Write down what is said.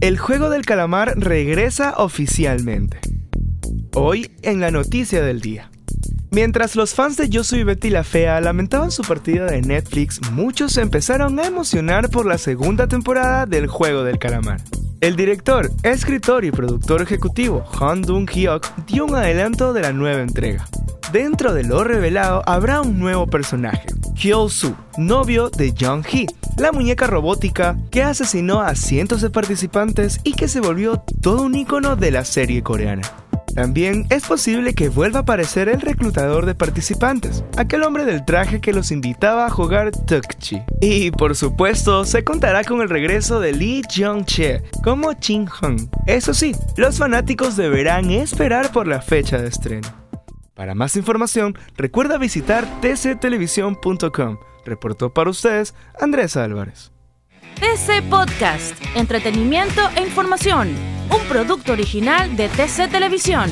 El juego del calamar regresa oficialmente. Hoy en la noticia del día. Mientras los fans de Yo Soy Betty la Fea lamentaban su partida de Netflix, muchos se empezaron a emocionar por la segunda temporada del Juego del Calamar. El director, escritor y productor ejecutivo Han Dong-hyuk dio un adelanto de la nueva entrega. Dentro de lo revelado habrá un nuevo personaje, Hyo-soo, novio de Jung-hee, la muñeca robótica que asesinó a cientos de participantes y que se volvió todo un icono de la serie coreana. También es posible que vuelva a aparecer el reclutador de participantes, aquel hombre del traje que los invitaba a jugar Tukchi. Y por supuesto, se contará con el regreso de Lee Jong-che como Chin Hung. Eso sí, los fanáticos deberán esperar por la fecha de estreno. Para más información, recuerda visitar tctelevisión.com. Reportó para ustedes Andrés Álvarez. TC Podcast, entretenimiento e información, un producto original de TC Televisión.